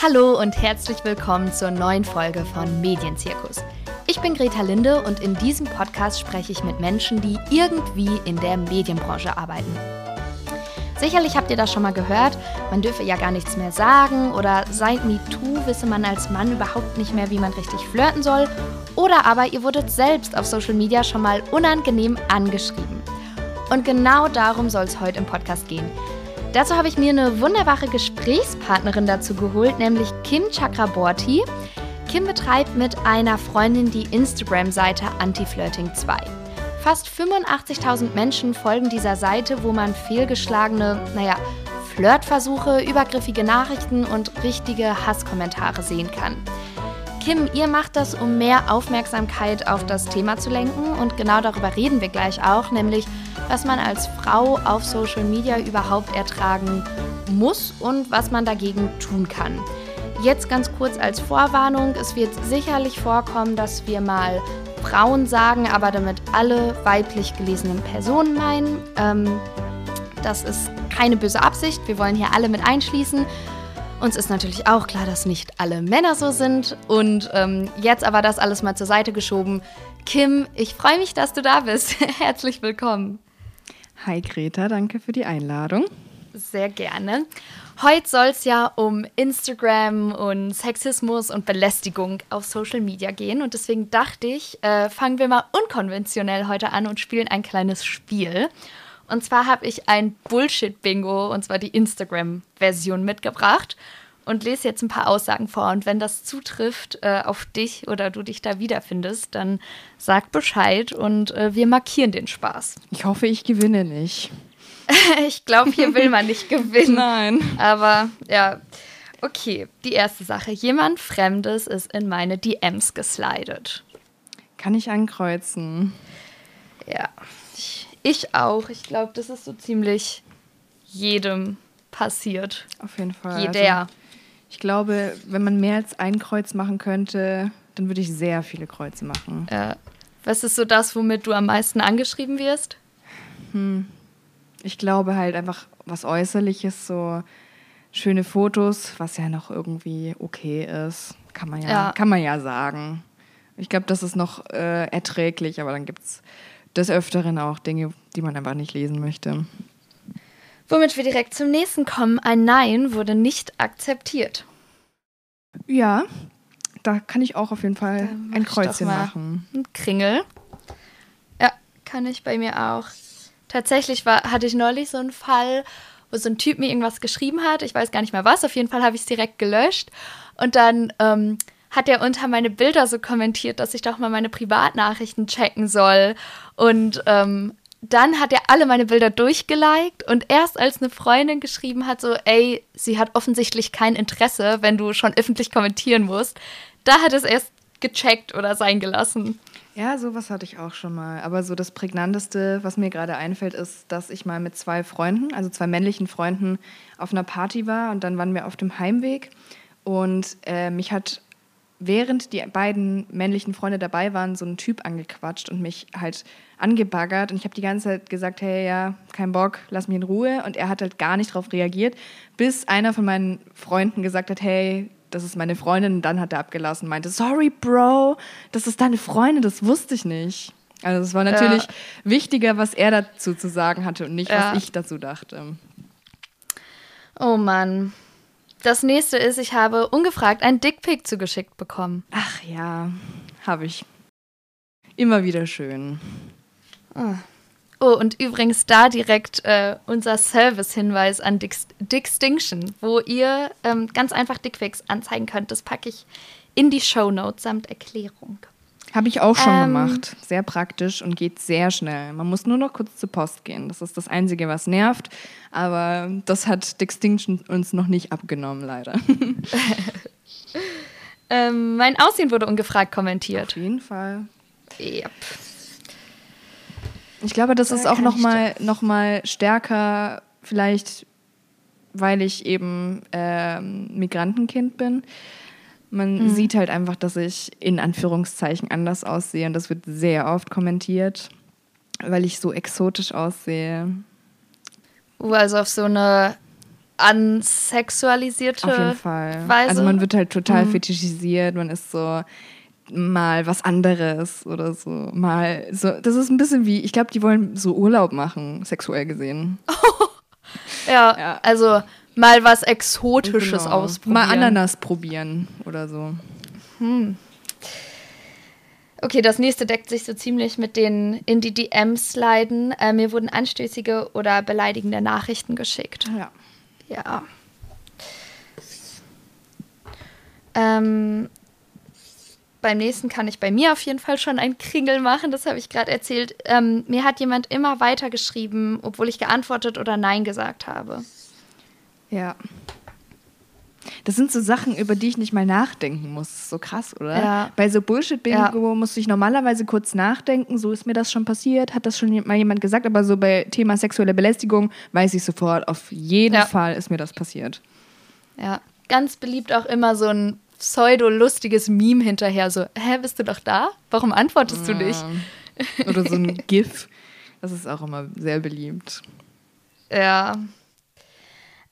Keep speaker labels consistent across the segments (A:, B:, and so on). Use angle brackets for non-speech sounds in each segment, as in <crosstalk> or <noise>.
A: Hallo und herzlich willkommen zur neuen Folge von Medienzirkus. Ich bin Greta Linde und in diesem Podcast spreche ich mit Menschen, die irgendwie in der Medienbranche arbeiten. Sicherlich habt ihr das schon mal gehört, man dürfe ja gar nichts mehr sagen oder seit MeToo wisse man als Mann überhaupt nicht mehr, wie man richtig flirten soll oder aber ihr wurdet selbst auf Social Media schon mal unangenehm angeschrieben. Und genau darum soll es heute im Podcast gehen. Dazu habe ich mir eine wunderbare Gesprächspartnerin dazu geholt, nämlich Kim Chakraborty. Kim betreibt mit einer Freundin die Instagram-Seite Anti-Flirting 2. Fast 85.000 Menschen folgen dieser Seite, wo man fehlgeschlagene, naja, Flirtversuche, übergriffige Nachrichten und richtige Hasskommentare sehen kann. Kim, ihr macht das, um mehr Aufmerksamkeit auf das Thema zu lenken und genau darüber reden wir gleich auch, nämlich was man als Frau auf Social Media überhaupt ertragen muss und was man dagegen tun kann. Jetzt ganz kurz als Vorwarnung, es wird sicherlich vorkommen, dass wir mal Frauen sagen, aber damit alle weiblich gelesenen Personen meinen. Ähm, das ist keine böse Absicht, wir wollen hier alle mit einschließen. Uns ist natürlich auch klar, dass nicht alle Männer so sind. Und ähm, jetzt aber das alles mal zur Seite geschoben. Kim, ich freue mich, dass du da bist. <laughs> Herzlich willkommen.
B: Hi Greta, danke für die Einladung.
A: Sehr gerne. Heute soll es ja um Instagram und Sexismus und Belästigung auf Social Media gehen. Und deswegen dachte ich, äh, fangen wir mal unkonventionell heute an und spielen ein kleines Spiel. Und zwar habe ich ein Bullshit-Bingo, und zwar die Instagram-Version mitgebracht und lese jetzt ein paar Aussagen vor. Und wenn das zutrifft äh, auf dich oder du dich da wiederfindest, dann sag Bescheid und äh, wir markieren den Spaß.
B: Ich hoffe, ich gewinne nicht. <laughs>
A: ich glaube, hier will man nicht gewinnen. <laughs>
B: Nein.
A: Aber ja, okay. Die erste Sache. Jemand Fremdes ist in meine DMs geslidet.
B: Kann ich ankreuzen?
A: Ja, ich, ich auch. Ich glaube, das ist so ziemlich jedem passiert.
B: Auf jeden Fall.
A: Jeder. Also,
B: ich glaube, wenn man mehr als ein Kreuz machen könnte, dann würde ich sehr viele Kreuze machen.
A: Ja. Was ist so das, womit du am meisten angeschrieben wirst?
B: Hm. Ich glaube halt einfach was Äußerliches, so schöne Fotos, was ja noch irgendwie okay ist. Kann man ja, ja. Kann man ja sagen. Ich glaube, das ist noch äh, erträglich, aber dann gibt es des Öfteren auch Dinge, die man einfach nicht lesen möchte.
A: Womit wir direkt zum nächsten kommen. Ein Nein wurde nicht akzeptiert.
B: Ja, da kann ich auch auf jeden Fall ein Kreuzchen machen.
A: Ein Kringel. Ja, kann ich bei mir auch. Tatsächlich war, hatte ich neulich so einen Fall, wo so ein Typ mir irgendwas geschrieben hat. Ich weiß gar nicht mehr was. Auf jeden Fall habe ich es direkt gelöscht. Und dann ähm, hat er unter meine Bilder so kommentiert, dass ich doch mal meine Privatnachrichten checken soll. Und ähm, dann hat er alle meine Bilder durchgeliked und erst als eine Freundin geschrieben hat, so, ey, sie hat offensichtlich kein Interesse, wenn du schon öffentlich kommentieren musst, da hat es erst gecheckt oder sein gelassen.
B: Ja, sowas hatte ich auch schon mal. Aber so das Prägnanteste, was mir gerade einfällt, ist, dass ich mal mit zwei Freunden, also zwei männlichen Freunden, auf einer Party war und dann waren wir auf dem Heimweg und äh, mich hat während die beiden männlichen Freunde dabei waren, so ein Typ angequatscht und mich halt angebaggert. Und ich habe die ganze Zeit gesagt, hey, ja, kein Bock, lass mich in Ruhe. Und er hat halt gar nicht darauf reagiert, bis einer von meinen Freunden gesagt hat, hey, das ist meine Freundin. Und dann hat er abgelassen und meinte, sorry, Bro, das ist deine Freundin, das wusste ich nicht. Also es war natürlich ja. wichtiger, was er dazu zu sagen hatte und nicht, ja. was ich dazu dachte.
A: Oh Mann. Das nächste ist, ich habe ungefragt ein Dickpick zugeschickt bekommen.
B: Ach ja, habe ich. Immer wieder schön.
A: Oh. oh und übrigens da direkt äh, unser Service-Hinweis an Dix Dixtinction, wo ihr ähm, ganz einfach Dickpics anzeigen könnt. Das packe ich in die Show Notes samt Erklärung.
B: Habe ich auch schon ähm, gemacht. Sehr praktisch und geht sehr schnell. Man muss nur noch kurz zur Post gehen. Das ist das Einzige, was nervt. Aber das hat Distinction uns noch nicht abgenommen, leider. <laughs>
A: ähm, mein Aussehen wurde ungefragt kommentiert.
B: Auf jeden Fall.
A: Yep.
B: Ich glaube, das da ist auch noch mal, noch mal stärker, vielleicht, weil ich eben äh, Migrantenkind bin man mhm. sieht halt einfach, dass ich in Anführungszeichen anders aussehe und das wird sehr oft kommentiert, weil ich so exotisch aussehe.
A: Uh, also auf so eine ansexualisierte
B: Auf jeden Fall.
A: Weise.
B: Also man wird halt total mhm. fetischisiert, man ist so mal was anderes oder so. Mal so. Das ist ein bisschen wie, ich glaube, die wollen so Urlaub machen, sexuell gesehen. <laughs>
A: ja, ja, also mal was Exotisches genau. ausprobieren.
B: Mal Ananas probieren oder so. Hm.
A: Okay, das nächste deckt sich so ziemlich mit den in die DMs sliden. Äh, mir wurden anstößige oder beleidigende Nachrichten geschickt.
B: Ja.
A: Ja. Ähm, beim nächsten kann ich bei mir auf jeden Fall schon einen Kringel machen, das habe ich gerade erzählt. Ähm, mir hat jemand immer weitergeschrieben, obwohl ich geantwortet oder Nein gesagt habe.
B: Ja. Das sind so Sachen, über die ich nicht mal nachdenken muss. So krass, oder?
A: Ja.
B: Bei so Bullshit-Bingo ja. muss ich normalerweise kurz nachdenken. So ist mir das schon passiert, hat das schon mal jemand gesagt. Aber so bei Thema sexuelle Belästigung weiß ich sofort, auf jeden ja. Fall ist mir das passiert.
A: Ja, ganz beliebt auch immer so ein pseudo-lustiges Meme hinterher. So, hä, bist du doch da? Warum antwortest du nicht?
B: Oder so ein <laughs> GIF. Das ist auch immer sehr beliebt.
A: Ja.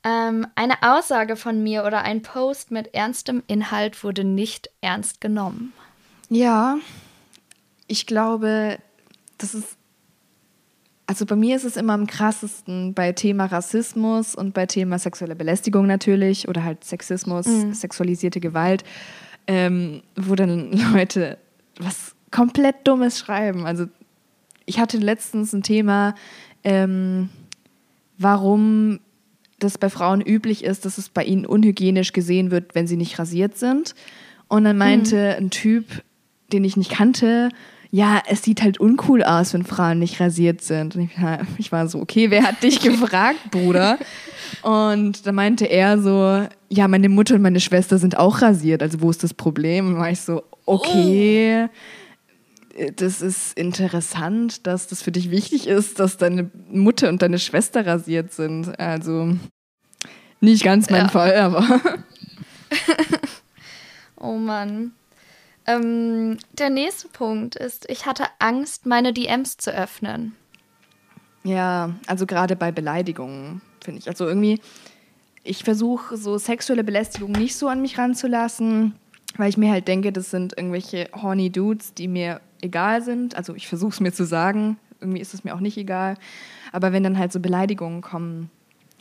A: Ähm, eine Aussage von mir oder ein Post mit ernstem Inhalt wurde nicht ernst genommen.
B: Ja, ich glaube, das ist also bei mir ist es immer am krassesten bei Thema Rassismus und bei Thema sexuelle Belästigung natürlich oder halt Sexismus, mhm. sexualisierte Gewalt, ähm, wo dann Leute was komplett Dummes schreiben. Also ich hatte letztens ein Thema, ähm, warum das bei Frauen üblich ist, dass es bei ihnen unhygienisch gesehen wird, wenn sie nicht rasiert sind. Und dann meinte mhm. ein Typ, den ich nicht kannte, ja, es sieht halt uncool aus, wenn Frauen nicht rasiert sind. Und ich, war so, okay, wer hat dich <laughs> gefragt, Bruder? Und da meinte er so, ja, meine Mutter und meine Schwester sind auch rasiert, also wo ist das Problem? Und war ich so, okay, oh. Das ist interessant, dass das für dich wichtig ist, dass deine Mutter und deine Schwester rasiert sind. Also nicht ganz mein ja. Fall, aber. <laughs>
A: oh Mann. Ähm, der nächste Punkt ist, ich hatte Angst, meine DMs zu öffnen.
B: Ja, also gerade bei Beleidigungen, finde ich. Also irgendwie, ich versuche so sexuelle Belästigung nicht so an mich ranzulassen, weil ich mir halt denke, das sind irgendwelche horny Dudes, die mir egal sind. Also ich versuche es mir zu sagen, irgendwie ist es mir auch nicht egal. Aber wenn dann halt so Beleidigungen kommen,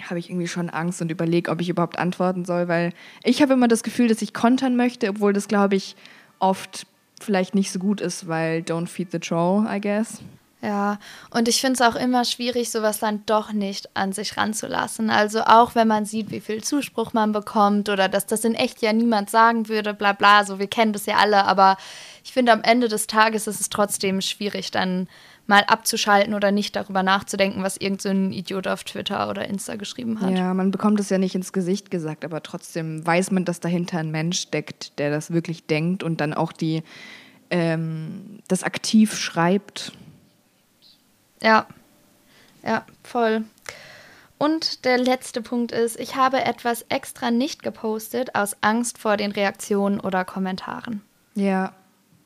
B: habe ich irgendwie schon Angst und überlege, ob ich überhaupt antworten soll, weil ich habe immer das Gefühl, dass ich kontern möchte, obwohl das, glaube ich, oft vielleicht nicht so gut ist, weil don't feed the troll, I guess.
A: Ja, und ich finde es auch immer schwierig, sowas dann doch nicht an sich ranzulassen. Also auch wenn man sieht, wie viel Zuspruch man bekommt oder dass das in echt ja niemand sagen würde, bla bla, so wir kennen das ja alle, aber ich finde am Ende des Tages ist es trotzdem schwierig, dann mal abzuschalten oder nicht darüber nachzudenken, was irgendein so Idiot auf Twitter oder Insta geschrieben hat.
B: Ja, man bekommt es ja nicht ins Gesicht gesagt, aber trotzdem weiß man, dass dahinter ein Mensch steckt, der das wirklich denkt und dann auch die ähm, das aktiv schreibt.
A: Ja, ja, voll. Und der letzte Punkt ist, ich habe etwas extra nicht gepostet aus Angst vor den Reaktionen oder Kommentaren.
B: Ja,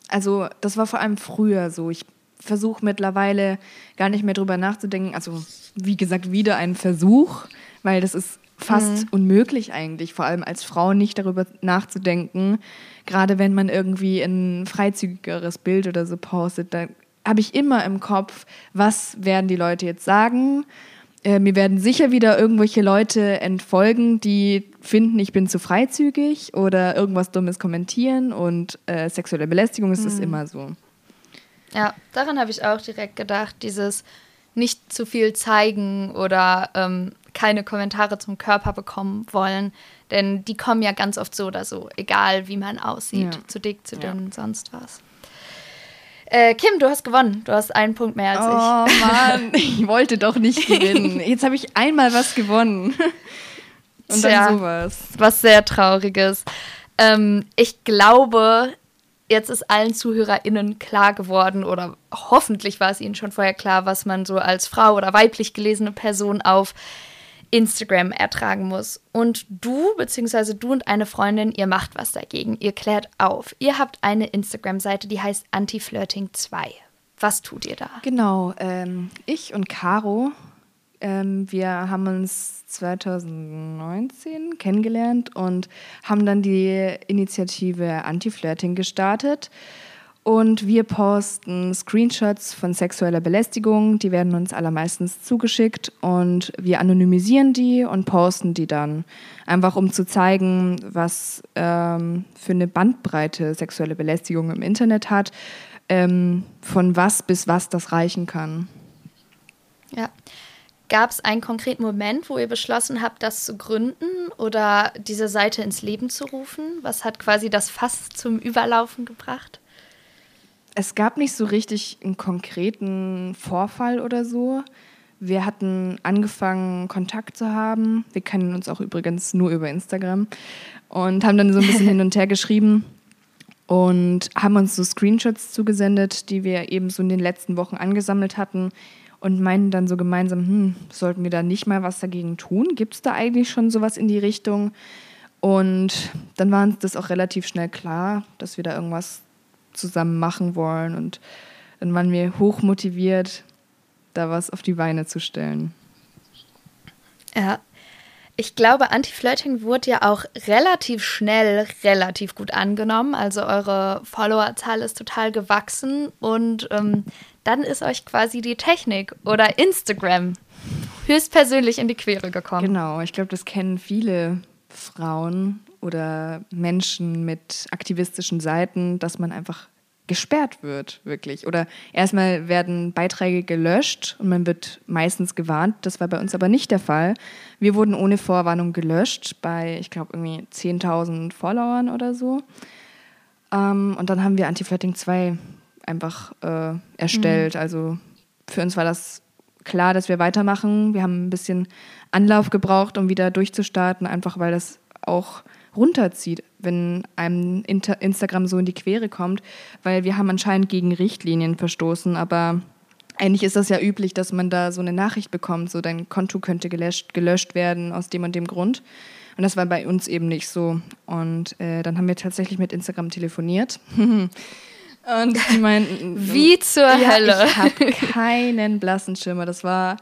B: also das war vor allem früher so. Ich versuche mittlerweile gar nicht mehr drüber nachzudenken. Also, wie gesagt, wieder ein Versuch, weil das ist fast mhm. unmöglich eigentlich, vor allem als Frau nicht darüber nachzudenken. Gerade wenn man irgendwie ein freizügigeres Bild oder so postet, da habe ich immer im Kopf, was werden die Leute jetzt sagen. Äh, mir werden sicher wieder irgendwelche Leute entfolgen, die finden, ich bin zu freizügig oder irgendwas Dummes kommentieren und äh, sexuelle Belästigung ist mhm. das immer so.
A: Ja, daran habe ich auch direkt gedacht, dieses nicht zu viel zeigen oder ähm, keine Kommentare zum Körper bekommen wollen, denn die kommen ja ganz oft so oder so, egal wie man aussieht, ja. zu dick, zu dünn, ja. sonst was. Äh, Kim, du hast gewonnen. Du hast einen Punkt mehr als
B: oh, ich. Oh <laughs> Mann, ich wollte doch nicht gewinnen. Jetzt habe ich einmal was gewonnen. Und dann Tja, sowas.
A: Was sehr Trauriges. Ähm, ich glaube, jetzt ist allen ZuhörerInnen klar geworden oder hoffentlich war es ihnen schon vorher klar, was man so als Frau oder weiblich gelesene Person auf Instagram ertragen muss. Und du, beziehungsweise du und eine Freundin, ihr macht was dagegen. Ihr klärt auf. Ihr habt eine Instagram-Seite, die heißt Anti-Flirting 2. Was tut ihr da?
B: Genau, ähm, ich und Caro Ähm, wir haben uns 2019 kennengelernt und haben dann die Initiative Anti-Flirting gestartet. Und wir posten Screenshots von sexueller Belästigung, die werden uns allermeistens zugeschickt und wir anonymisieren die und posten die dann. Einfach um zu zeigen, was ähm, für eine Bandbreite sexuelle Belästigung im Internet hat, ähm, von was bis was das reichen kann.
A: Ja. Gab es einen konkreten Moment, wo ihr beschlossen habt, das zu gründen oder diese Seite ins Leben zu rufen? Was hat quasi das Fass zum Überlaufen gebracht?
B: Es gab nicht so richtig einen konkreten Vorfall oder so. Wir hatten angefangen, Kontakt zu haben. Wir kennen uns auch übrigens nur über Instagram und haben dann so ein bisschen <laughs> hin und her geschrieben und haben uns so Screenshots zugesendet, die wir eben so in den letzten Wochen angesammelt hatten und meinten dann so gemeinsam, hm, sollten wir da nicht mal was dagegen tun? Gibt es da eigentlich schon sowas in die Richtung? Und dann war uns das auch relativ schnell klar, dass wir da irgendwas zusammen machen wollen. Und dann waren wir hoch motiviert, da was auf die Beine zu stellen.
A: Ja. Ich glaube, Anti-Flirting wurde ja auch relativ schnell relativ gut angenommen. Also eure Followerzahl ist total gewachsen und ähm, dann ist euch quasi die Technik oder Instagram höchstpersönlich in die Quere gekommen.
B: Genau, ich glaube, das kennen viele Frauen oder Menschen mit aktivistischen Seiten, dass man einfach gesperrt wird, wirklich. Oder erstmal werden Beiträge gelöscht und man wird meistens gewarnt. Das war bei uns aber nicht der Fall. Wir wurden ohne Vorwarnung gelöscht bei, ich glaube, irgendwie 10.000 Followern oder so. Ähm, und dann haben wir Anti-Flirting 2 einfach äh, erstellt. Mhm. Also für uns war das klar, dass wir weitermachen. Wir haben ein bisschen Anlauf gebraucht, um wieder durchzustarten, einfach weil das auch runterzieht, wenn einem Inter Instagram so in die Quere kommt, weil wir haben anscheinend gegen Richtlinien verstoßen, aber eigentlich ist das ja üblich, dass man da so eine Nachricht bekommt, so dein Konto könnte gelöscht, gelöscht werden aus dem und dem Grund. Und das war bei uns eben nicht so. Und äh, dann haben wir tatsächlich mit Instagram telefoniert. <laughs> Und
A: die meinten, wie zur ja, Hölle.
B: Ich habe keinen blassen Schimmer. Das war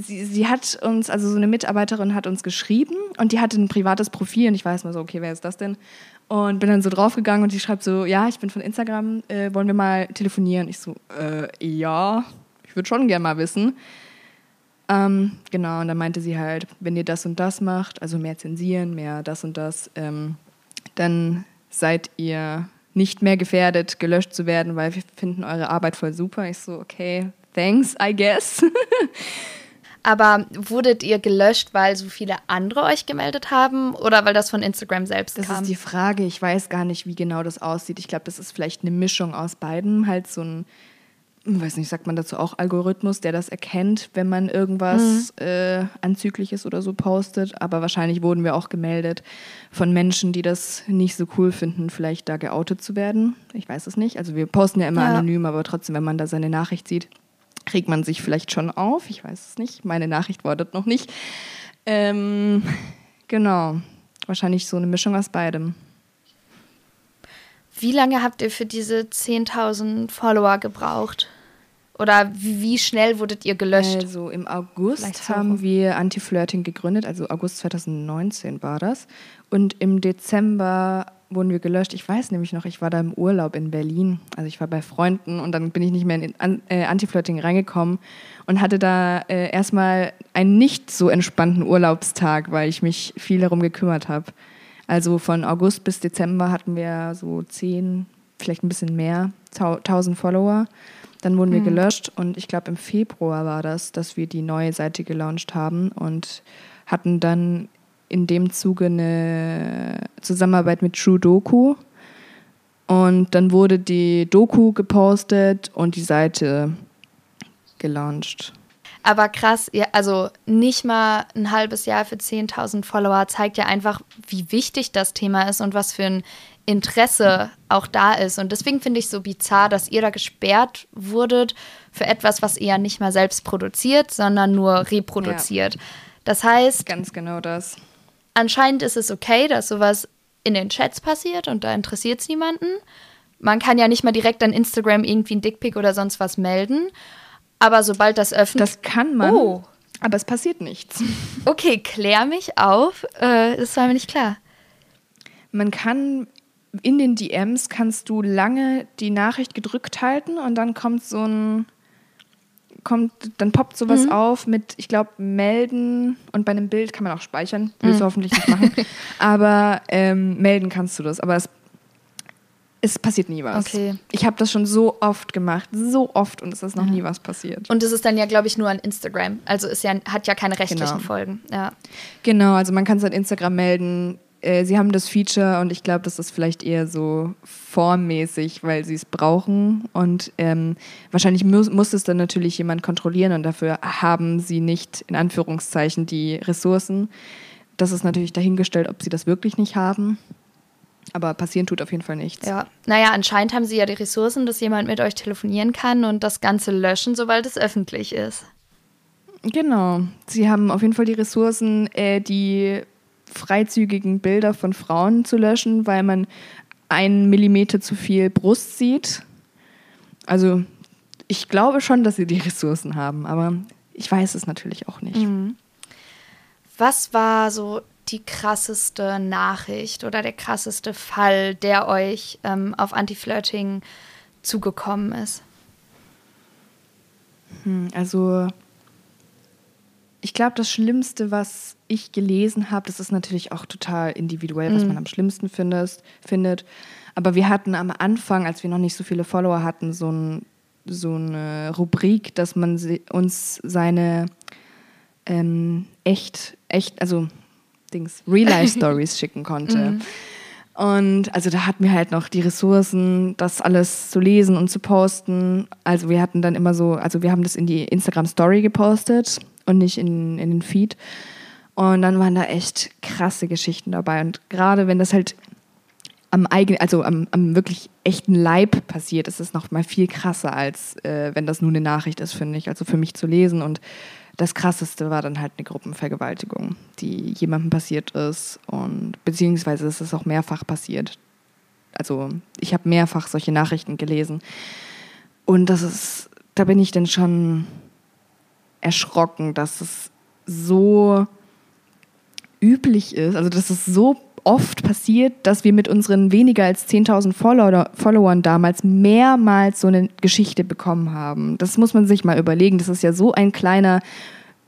B: sie, sie hat uns, also so eine Mitarbeiterin hat uns geschrieben und die hatte ein privates Profil und ich weiß mal so, okay, wer ist das denn? Und bin dann so draufgegangen und die schreibt so, ja, ich bin von Instagram, äh, wollen wir mal telefonieren? Ich so, äh, ja, ich würde schon gerne mal wissen. Ähm, genau, und dann meinte sie halt, wenn ihr das und das macht, also mehr zensieren, mehr das und das, ähm, dann seid ihr nicht mehr gefährdet, gelöscht zu werden, weil wir finden eure Arbeit voll super. Ich so, okay, thanks, I guess. <laughs>
A: Aber wurdet ihr gelöscht, weil so viele andere euch gemeldet haben oder weil das von Instagram selbst
B: das
A: kam?
B: Das ist die Frage. Ich weiß gar nicht, wie genau das aussieht. Ich glaube, das ist vielleicht eine Mischung aus beiden. Halt so ein, weiß nicht, sagt man dazu auch Algorithmus, der das erkennt, wenn man irgendwas mhm. äh, Anzügliches oder so postet. Aber wahrscheinlich wurden wir auch gemeldet von Menschen, die das nicht so cool finden, vielleicht da geoutet zu werden. Ich weiß es nicht. Also wir posten ja immer ja. anonym, aber trotzdem, wenn man da seine Nachricht sieht, regt man sich vielleicht schon auf. Ich weiß es nicht. Meine Nachricht wortet noch nicht. Ähm, genau. Wahrscheinlich so eine Mischung aus beidem.
A: Wie lange habt ihr für diese 10.000 Follower gebraucht? Oder wie schnell wurdet ihr gelöscht?
B: Also im August haben wir Anti-Flirting gegründet, also August 2019 war das. Und im Dezember wurden wir gelöscht. Ich weiß nämlich noch, ich war da im Urlaub in Berlin. Also ich war bei Freunden und dann bin ich nicht mehr in äh, Anti-Flirting reingekommen und hatte da äh, erstmal einen nicht so entspannten Urlaubstag, weil ich mich viel darum gekümmert habe. Also von August bis Dezember hatten wir so zehn, vielleicht ein bisschen mehr, tausend Follower. Dann wurden wir mhm. gelöscht und ich glaube im Februar war das, dass wir die neue Seite gelauncht haben und hatten dann in dem Zuge eine Zusammenarbeit mit True Doku. Und dann wurde die Doku gepostet und die Seite gelauncht.
A: Aber krass, also nicht mal ein halbes Jahr für 10.000 Follower zeigt ja einfach, wie wichtig das Thema ist und was für ein Interesse auch da ist. Und deswegen finde ich es so bizarr, dass ihr da gesperrt wurdet für etwas, was ihr nicht mal selbst produziert, sondern nur reproduziert. Ja. Das heißt.
B: Ganz genau das.
A: Anscheinend ist es okay, dass sowas in den Chats passiert und da interessiert es niemanden. Man kann ja nicht mal direkt an Instagram irgendwie ein Dickpick oder sonst was melden. Aber sobald das öffnet.
B: Das kann man.
A: Oh.
B: Aber es passiert nichts. <laughs>
A: Okay, klär mich auf. Äh, das war mir nicht klar.
B: Man kann in den DMs kannst du lange die Nachricht gedrückt halten und dann kommt so ein kommt, dann poppt sowas mhm. auf mit, ich glaube, melden und bei einem Bild kann man auch speichern. Willst mhm. du hoffentlich nicht machen. <laughs> Aber ähm, melden kannst du das. Aber es, es passiert nie was.
A: Okay.
B: Ich habe das schon so oft gemacht, so oft und es ist noch ja. nie was passiert.
A: Und es ist dann ja, glaube ich, nur an Instagram. Also es ja, hat ja keine rechtlichen genau. Folgen. Ja.
B: Genau, also man kann es an Instagram melden äh, sie haben das Feature und ich glaube, das ist vielleicht eher so formmäßig, weil sie es brauchen. Und ähm, wahrscheinlich muss, muss es dann natürlich jemand kontrollieren und dafür haben sie nicht in Anführungszeichen die Ressourcen. Das ist natürlich dahingestellt, ob sie das wirklich nicht haben. Aber passieren tut auf jeden Fall nichts.
A: Ja, naja, anscheinend haben sie ja die Ressourcen, dass jemand mit euch telefonieren kann und das Ganze löschen, sobald es öffentlich ist.
B: Genau. Sie haben auf jeden Fall die Ressourcen, äh, die freizügigen Bilder von Frauen zu löschen, weil man einen Millimeter zu viel Brust sieht. Also ich glaube schon, dass sie die Ressourcen haben, aber ich weiß es natürlich auch nicht. Mhm.
A: Was war so die krasseste Nachricht oder der krasseste Fall, der euch ähm, auf Anti-Flirting zugekommen ist?
B: Hm, also ich glaube, das Schlimmste, was ich gelesen habe, das ist natürlich auch total individuell, was mhm. man am schlimmsten findest, findet. Aber wir hatten am Anfang, als wir noch nicht so viele Follower hatten, so, ein, so eine Rubrik, dass man uns seine ähm, echt, echt, also Dings, Real-Life-Stories <laughs> schicken konnte. Mhm. Und also da hatten wir halt noch die Ressourcen, das alles zu lesen und zu posten. Also wir hatten dann immer so, also wir haben das in die Instagram Story gepostet und nicht in, in den Feed. Und dann waren da echt krasse Geschichten dabei. Und gerade wenn das halt am eigenen, also am, am wirklich echten Leib passiert, ist es noch mal viel krasser, als äh, wenn das nur eine Nachricht ist, finde ich. Also für mich zu lesen. Und das krasseste war dann halt eine Gruppenvergewaltigung, die jemandem passiert ist. Und beziehungsweise ist es auch mehrfach passiert. Also ich habe mehrfach solche Nachrichten gelesen. Und das ist, da bin ich dann schon erschrocken, dass es so üblich ist, also dass es so oft passiert, dass wir mit unseren weniger als 10.000 Follower, Followern damals mehrmals so eine Geschichte bekommen haben. Das muss man sich mal überlegen. Das ist ja so ein kleiner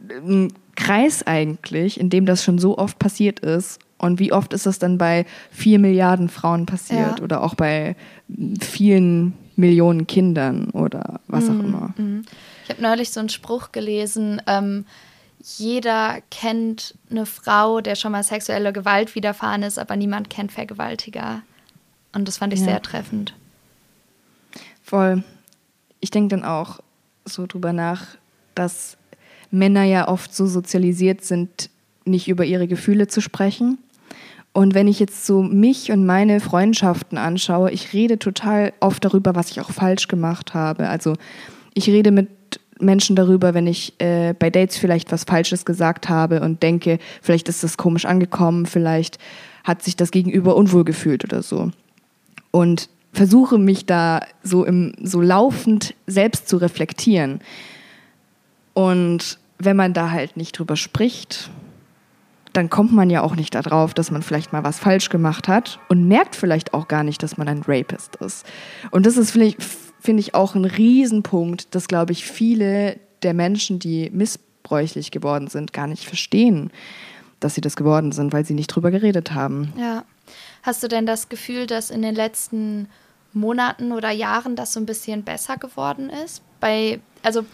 B: äh, Kreis eigentlich, in dem das schon so oft passiert ist. Und wie oft ist das dann bei vier Milliarden Frauen passiert ja. oder auch bei vielen Millionen Kindern oder was auch mhm. immer.
A: Mhm. Ich habe neulich so einen Spruch gelesen, ähm, jeder kennt eine Frau, der schon mal sexuelle Gewalt widerfahren ist, aber niemand kennt Vergewaltiger. Und das fand ich ja. sehr treffend.
B: Voll. Ich denke dann auch so drüber nach, dass Männer ja oft so sozialisiert sind, nicht über ihre Gefühle zu sprechen. Und wenn ich jetzt so mich und meine Freundschaften anschaue, ich rede total oft darüber, was ich auch falsch gemacht habe. Also ich rede mit Menschen darüber, wenn ich äh, bei Dates vielleicht was Falsches gesagt habe und denke, vielleicht ist das komisch angekommen, vielleicht hat sich das Gegenüber unwohl gefühlt oder so. Und versuche mich da so im so laufend selbst zu reflektieren. Und wenn man da halt nicht drüber spricht, dann kommt man ja auch nicht darauf, dass man vielleicht mal was falsch gemacht hat und merkt vielleicht auch gar nicht, dass man ein Rapist ist. Und das ist vielleicht finde ich auch ein Riesenpunkt, dass, glaube ich, viele der Menschen, die missbräuchlich geworden sind, gar nicht verstehen, dass sie das geworden sind, weil sie nicht drüber geredet haben.
A: Ja. Hast du denn das Gefühl, dass in den letzten Monaten oder Jahren das so ein bisschen besser geworden ist? Bei, also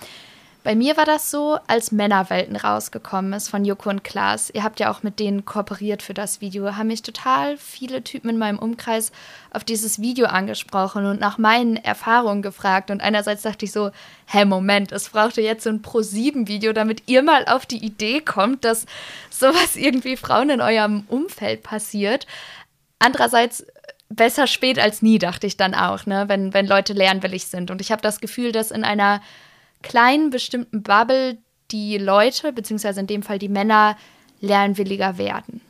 A: bei mir war das so, als Männerwelten rausgekommen ist von Joko und Klaas. Ihr habt ja auch mit denen kooperiert für das Video. Haben mich total viele Typen in meinem Umkreis auf dieses Video angesprochen und nach meinen Erfahrungen gefragt. Und einerseits dachte ich so, hä, Moment, es brauchte jetzt so ein Pro-7-Video, damit ihr mal auf die Idee kommt, dass sowas irgendwie Frauen in eurem Umfeld passiert. Andererseits besser spät als nie, dachte ich dann auch, ne? wenn, wenn Leute lernwillig sind. Und ich habe das Gefühl, dass in einer kleinen bestimmten Bubble die Leute, beziehungsweise in dem Fall die Männer, lernwilliger werden.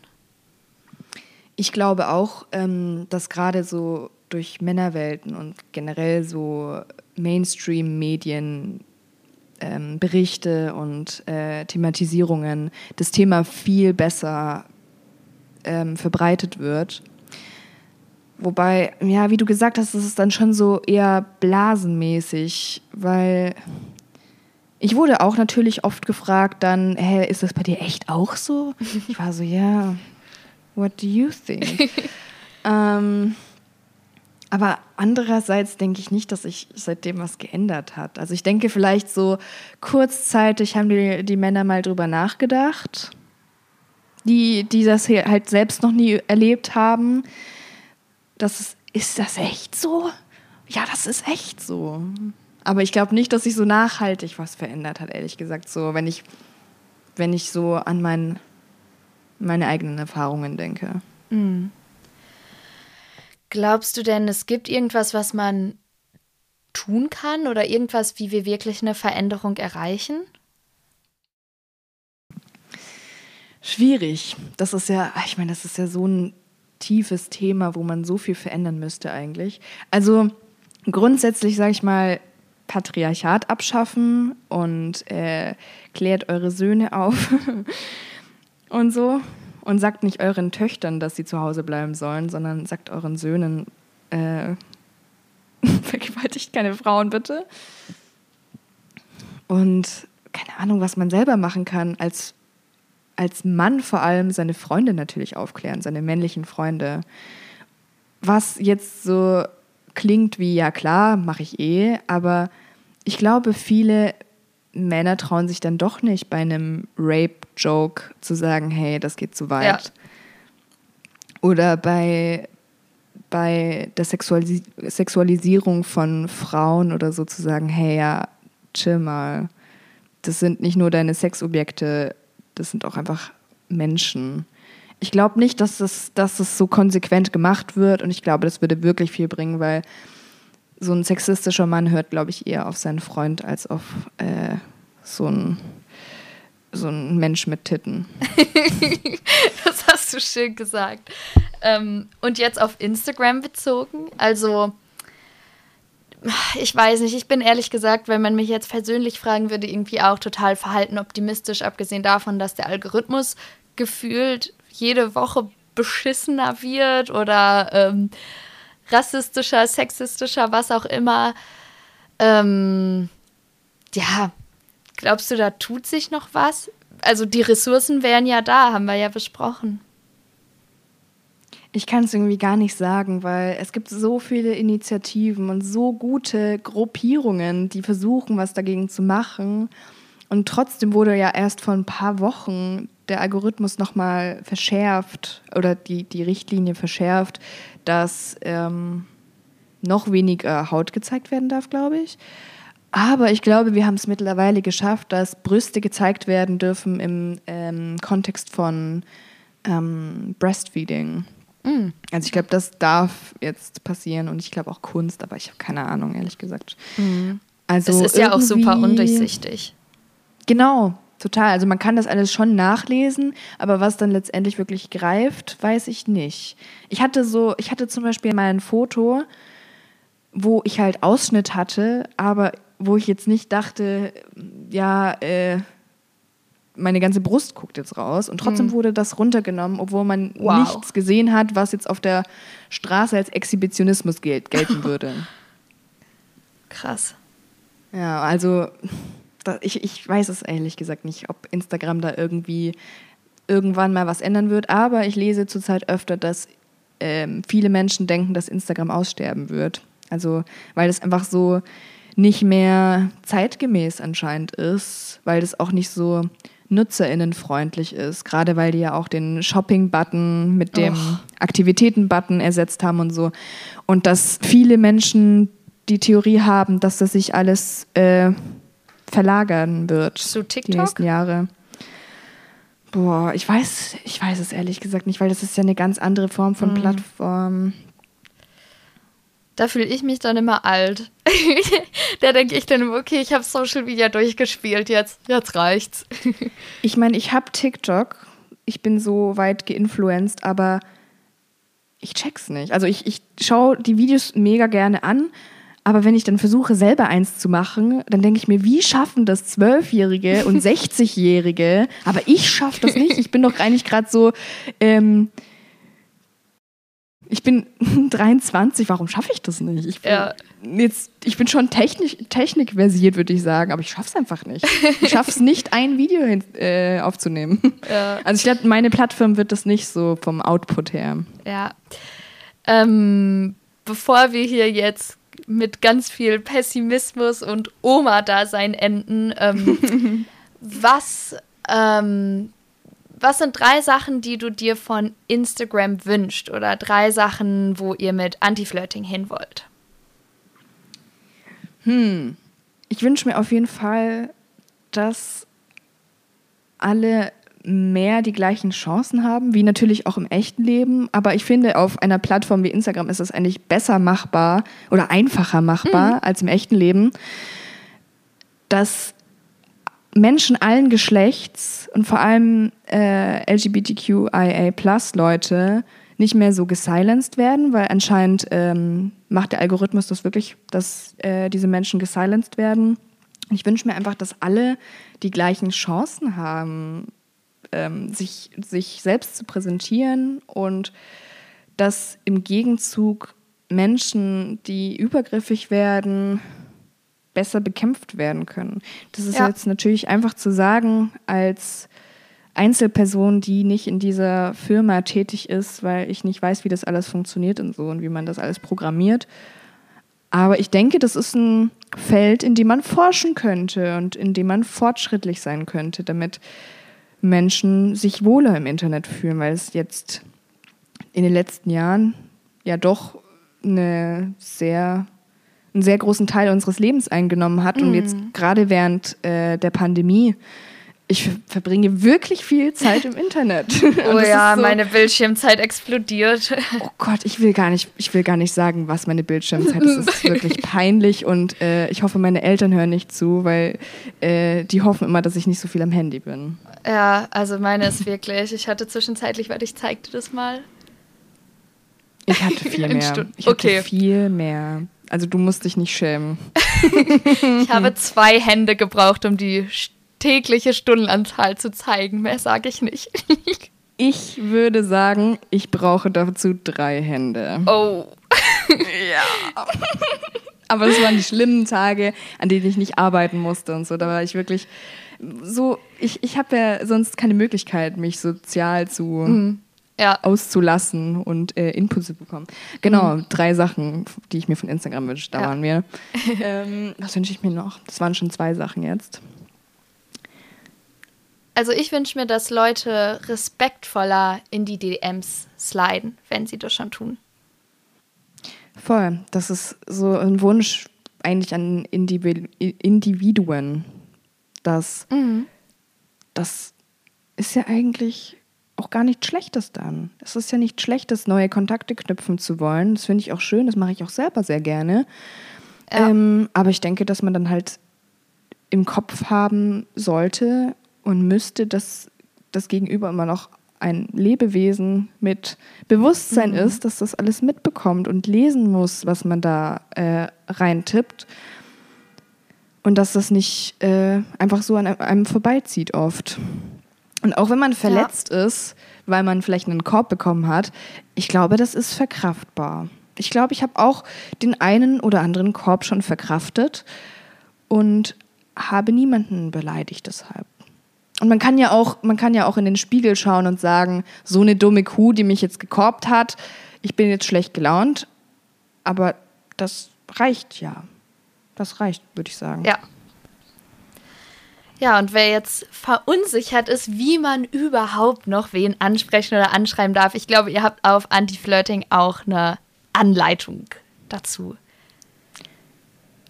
B: Ich glaube auch, ähm, dass gerade so durch Männerwelten und generell so Mainstream-Medien ähm, Berichte und äh, Thematisierungen das Thema viel besser ähm, verbreitet wird. Wobei, ja, wie du gesagt hast, das ist dann schon so eher blasenmäßig, weil ich wurde auch natürlich oft gefragt dann, hä, ist das bei dir echt auch so? Ich war so, ja, what do you think? <laughs> ähm, aber andererseits denke ich nicht, dass sich seitdem was geändert hat. Also ich denke vielleicht so kurzzeitig haben die, die Männer mal drüber nachgedacht, die, die das halt selbst noch nie erlebt haben. Das ist, ist das echt so? Ja, das ist echt so. Aber ich glaube nicht, dass sich so nachhaltig was verändert hat, ehrlich gesagt. So, wenn ich, wenn ich so an mein, meine eigenen Erfahrungen denke. Mhm.
A: Glaubst du denn, es gibt irgendwas, was man tun kann oder irgendwas, wie wir wirklich eine Veränderung erreichen?
B: Schwierig. Das ist ja, ich meine, das ist ja so ein tiefes Thema, wo man so viel verändern müsste eigentlich. Also grundsätzlich sage ich mal, Patriarchat abschaffen und äh, klärt eure Söhne auf <laughs> und so. Und sagt nicht euren Töchtern, dass sie zu Hause bleiben sollen, sondern sagt euren Söhnen, äh, <laughs> vergewaltigt keine Frauen bitte. Und keine Ahnung, was man selber machen kann, als, als Mann vor allem seine Freunde natürlich aufklären, seine männlichen Freunde. Was jetzt so klingt wie, ja klar, mache ich eh, aber ich glaube, viele Männer trauen sich dann doch nicht bei einem Rape-Joke zu sagen, hey, das geht zu weit. Ja. Oder bei, bei der Sexualis Sexualisierung von Frauen oder so zu sagen, hey, ja, chill mal. Das sind nicht nur deine Sexobjekte, das sind auch einfach Menschen. Ich glaube nicht, dass das, dass das so konsequent gemacht wird und ich glaube, das würde wirklich viel bringen, weil so ein sexistischer Mann hört, glaube ich, eher auf seinen Freund als auf äh, so ein so ein Mensch mit Titten. <laughs>
A: das hast du schön gesagt. Ähm, und jetzt auf Instagram bezogen. Also, ich weiß nicht, ich bin ehrlich gesagt, wenn man mich jetzt persönlich fragen würde, irgendwie auch total verhalten optimistisch, abgesehen davon, dass der Algorithmus gefühlt jede Woche beschissener wird oder ähm, rassistischer, sexistischer, was auch immer. Ähm, ja, glaubst du, da tut sich noch was? Also die Ressourcen wären ja da, haben wir ja besprochen.
B: Ich kann es irgendwie gar nicht sagen, weil es gibt so viele Initiativen und so gute Gruppierungen, die versuchen, was dagegen zu machen. Und trotzdem wurde ja erst vor ein paar Wochen der Algorithmus nochmal verschärft oder die, die Richtlinie verschärft, dass ähm, noch weniger Haut gezeigt werden darf, glaube ich. Aber ich glaube, wir haben es mittlerweile geschafft, dass Brüste gezeigt werden dürfen im ähm, Kontext von ähm, Breastfeeding. Mm. Also ich glaube, das darf jetzt passieren und ich glaube auch Kunst, aber ich habe keine Ahnung, ehrlich gesagt.
A: Mm. Also es ist ja auch super undurchsichtig.
B: Genau, Total. Also man kann das alles schon nachlesen, aber was dann letztendlich wirklich greift, weiß ich nicht. Ich hatte so, ich hatte zum Beispiel mal ein Foto, wo ich halt Ausschnitt hatte, aber wo ich jetzt nicht dachte, ja, äh, meine ganze Brust guckt jetzt raus und trotzdem mhm. wurde das runtergenommen, obwohl man wow. nichts gesehen hat, was jetzt auf der Straße als Exhibitionismus gel gelten <laughs> würde.
A: Krass.
B: Ja, also ich, ich weiß es ehrlich gesagt nicht, ob Instagram da irgendwie irgendwann mal was ändern wird, aber ich lese zurzeit öfter, dass ähm, viele Menschen denken, dass Instagram aussterben wird. Also, weil es einfach so nicht mehr zeitgemäß anscheinend ist, weil das auch nicht so nutzerinnenfreundlich ist, gerade weil die ja auch den Shopping-Button mit dem Aktivitäten-Button ersetzt haben und so. Und dass viele Menschen die Theorie haben, dass das sich alles äh, verlagern wird.
A: Zu TikTok?
B: Die nächsten Jahre. Boah, ich weiß, ich weiß es ehrlich gesagt nicht, weil das ist ja eine ganz andere Form von mhm. Plattform.
A: Da fühle ich mich dann immer alt. <laughs> da denke ich dann okay, ich habe Social Media durchgespielt, jetzt, jetzt reicht's. <laughs>
B: ich meine, ich habe TikTok, ich bin so weit geinfluenced, aber ich check's nicht. Also ich, ich schaue die Videos mega gerne an, Aber wenn ich dann versuche, selber eins zu machen, dann denke ich mir, wie schaffen das Zwölfjährige und <laughs> 60-Jährige? Aber ich schaffe das nicht. Ich bin doch eigentlich gerade so. Ähm, ich bin <laughs> 23, warum schaffe ich das nicht? Ich bin, ja. jetzt, ich bin schon technisch, technikversiert, würde ich sagen, aber ich schaffe es einfach nicht. Ich schaffe es <laughs> nicht, ein Video hin, äh, aufzunehmen. Ja. Also ich glaube, meine Plattform wird das nicht so vom Output her.
A: Ja. Ähm, bevor wir hier jetzt mit ganz viel Pessimismus und Oma-Dasein enden, ähm, <laughs> was ähm, was sind drei Sachen, die du dir von Instagram wünscht oder drei Sachen, wo ihr mit Anti-Flirting hin wollt?
B: Hm. Ich wünsche mir auf jeden Fall, dass alle mehr die gleichen Chancen haben, wie natürlich auch im echten Leben. Aber ich finde, auf einer Plattform wie Instagram ist es eigentlich besser machbar oder einfacher machbar mhm. als im echten Leben, dass Menschen allen Geschlechts und vor allem äh, LGBTQIA-Plus-Leute nicht mehr so gesilenced werden, weil anscheinend ähm, macht der Algorithmus das wirklich, dass äh, diese Menschen gesilenced werden. Ich wünsche mir einfach, dass alle die gleichen Chancen haben, ähm, sich, sich selbst zu präsentieren und dass im Gegenzug Menschen, die übergriffig werden, besser bekämpft werden können. Das ist ja. jetzt natürlich einfach zu sagen als Einzelperson, die nicht in dieser Firma tätig ist, weil ich nicht weiß, wie das alles funktioniert und so und wie man das alles programmiert. Aber ich denke, das ist ein Feld, in dem man forschen könnte und in dem man fortschrittlich sein könnte, damit Menschen sich wohler im Internet fühlen, weil es jetzt in den letzten Jahren ja doch eine sehr einen sehr großen Teil unseres Lebens eingenommen hat. Mhm. Und jetzt gerade während äh, der Pandemie, ich verbringe wirklich viel Zeit im Internet. <laughs>
A: oh ja, so, meine Bildschirmzeit explodiert.
B: Oh Gott, ich will gar nicht, ich will gar nicht sagen, was meine Bildschirmzeit ist. Es ist <laughs> wirklich peinlich und äh, ich hoffe, meine Eltern hören nicht zu, weil äh, die hoffen immer, dass ich nicht so viel am Handy bin.
A: Ja, also meine ist wirklich. Ich hatte zwischenzeitlich, weil ich zeigte das mal.
B: Ich hatte <laughs> viel mehr. Ich hatte okay. viel mehr. Also du musst dich nicht schämen.
A: ich habe zwei Hände gebraucht, um die tägliche Stundenanzahl zu zeigen. Mehr sage ich nicht. <laughs>
B: ich würde sagen, ich brauche dazu drei Hände.
A: Oh. <laughs>
B: ja. Aber es waren die schlimmen Tage, an denen ich nicht arbeiten musste und so. Da war ich wirklich so, ich, ich habe ja sonst keine Möglichkeit, mich sozial zu mhm ja. auszulassen und äh, Input zu bekommen. Genau, mhm. drei Sachen, die ich mir von Instagram wünsche. Da ja. waren wir. <laughs> ähm, was wünsche ich mir noch? Das waren schon zwei Sachen jetzt.
A: Also ich wünsche mir, dass Leute respektvoller in die DMs sliden, wenn sie das schon tun.
B: Voll. Das ist so ein Wunsch eigentlich an Individuen. Das, mhm. das ist ja eigentlich auch gar nichts Schlechtes dann. Es ist ja nicht Schlechtes, neue Kontakte knüpfen zu wollen. Das finde ich auch schön, das mache ich auch selber sehr gerne. Ja. Ähm, aber ich denke, dass man dann halt im Kopf haben sollte und müsste, dass das Gegenüber immer noch ein Lebewesen mit Bewusstsein mhm. ist, dass das alles mitbekommt und lesen muss, was man da äh, reintippt. Und dass das nicht äh, einfach so an einem vorbeizieht oft. Und auch wenn man verletzt ja. ist, weil man vielleicht einen Korb bekommen hat, ich glaube, das ist verkraftbar. Ich glaube, ich habe auch den einen oder anderen Korb schon verkraftet und habe niemanden beleidigt deshalb. Und man kann ja auch, man kann ja auch in den Spiegel schauen und sagen, so eine dumme Kuh, die mich jetzt gekorbt hat, ich bin jetzt schlecht gelaunt, aber das reicht ja. Das reicht, würde ich sagen.
A: Ja, ja, und wer jetzt verunsichert ist, wie man überhaupt noch wen ansprechen oder anschreiben darf, ich glaube, ihr habt auf Anti-Flirting auch eine Anleitung dazu.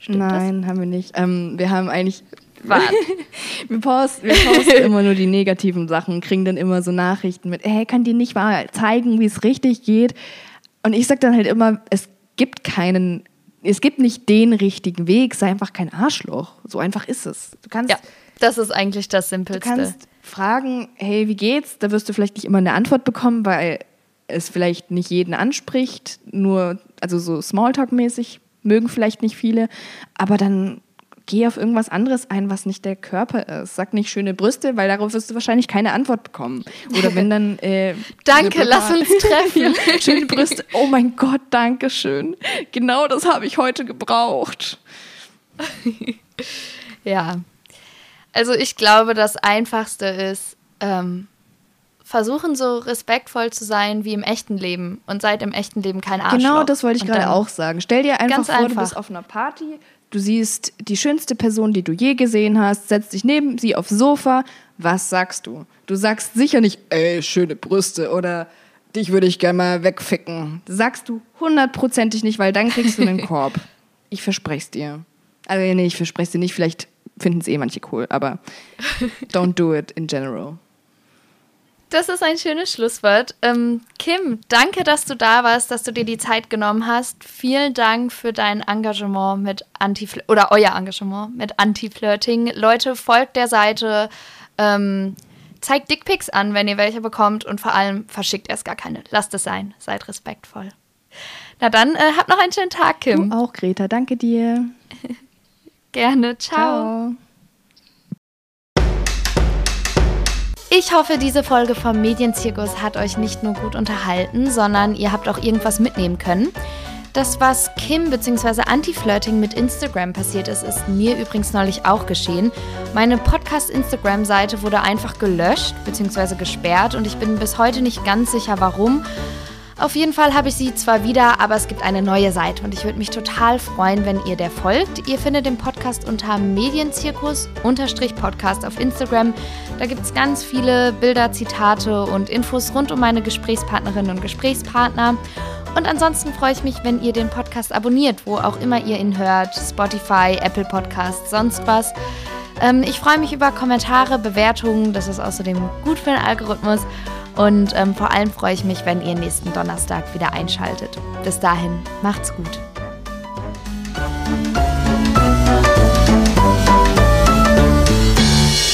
B: Stimmt Nein, das? haben wir nicht. Ähm, wir haben eigentlich. <laughs> wir posten, wir posten immer nur die negativen Sachen, kriegen dann immer so Nachrichten mit, hey, kann dir nicht mal zeigen, wie es richtig geht? Und ich sage dann halt immer, es gibt keinen, es gibt nicht den richtigen Weg, sei einfach kein Arschloch. So einfach ist es. Du kannst.
A: Ja das ist eigentlich das Simpelste.
B: Du kannst fragen, hey, wie geht's? Da wirst du vielleicht nicht immer eine Antwort bekommen, weil es vielleicht nicht jeden anspricht, nur, also so Smalltalk-mäßig mögen vielleicht nicht viele, aber dann geh auf irgendwas anderes ein, was nicht der Körper ist. Sag nicht schöne Brüste, weil darauf wirst du wahrscheinlich keine Antwort bekommen. Oder wenn dann. Äh, <laughs>
A: danke, lass uns treffen.
B: ja, <laughs> schöne Brüste. Oh mein Gott, danke schön. Genau das habe ich heute gebraucht. <laughs>
A: ja. Also ich glaube, das Einfachste ist, ähm, versuchen so respektvoll zu sein wie im echten Leben und seid im echten Leben kein Arschloch.
B: Genau, das wollte ich gerade auch sagen. Stell dir einfach vor, einfach. du bist auf einer Party, Du siehst die schönste Person, die du je gesehen hast, setzt dich neben sie aufs Sofa. Was sagst du? Du sagst sicher nicht, ey, schöne Brüste oder dich würde ich gerne mal wegficken. Das sagst du hundertprozentig nicht, weil dann kriegst du einen <laughs> Korb. Ich verspreche es dir. Also nee, ich verspreche es dir nicht, vielleicht finden es eh manche cool, aber don't do it in general.
A: Das ist ein schönes Schlusswort. Ähm, Kim, danke, dass du da warst, dass du dir die Zeit genommen hast. Vielen Dank für dein Engagement mit Anti oder euer Engagement mit Anti-Flirting. Leute, folgt der Seite, ähm, zeigt Dickpics an, wenn ihr welche bekommt und vor allem verschickt erst gar keine. Lasst es sein, seid respektvoll. Na dann, äh, habt noch einen schönen Tag, Kim.
B: Du auch, Greta. Danke dir. <laughs>
A: Gerne. Ciao. Ciao. Ich hoffe, diese Folge vom Medienzirkus hat euch nicht nur gut unterhalten, sondern ihr habt auch irgendwas mitnehmen können. Das, was Kim bzw. Anti-Flirting mit Instagram passiert ist, ist mir übrigens neulich auch geschehen. Meine Podcast-Instagram-Seite wurde einfach gelöscht bzw. gesperrt und ich bin bis heute nicht ganz sicher, warum. Auf jeden Fall habe ich sie zwar wieder, aber es gibt eine neue Seite und ich würde mich total freuen, wenn ihr der folgt. Ihr findet den Podcast unter Medienzirkus-Podcast auf Instagram. Da gibt es ganz viele Bilder, Zitate und Infos rund um meine Gesprächspartnerinnen und Gesprächspartner. Und ansonsten freue ich mich, wenn ihr den Podcast abonniert, wo auch immer ihr ihn hört. Spotify, Apple Podcasts, sonst was. Ähm, ich freue mich über Kommentare, Bewertungen. Das ist außerdem gut für den Algorithmus. Und ähm, vor allem freue ich mich, wenn ihr nächsten Donnerstag wieder einschaltet. Bis dahin, macht's gut.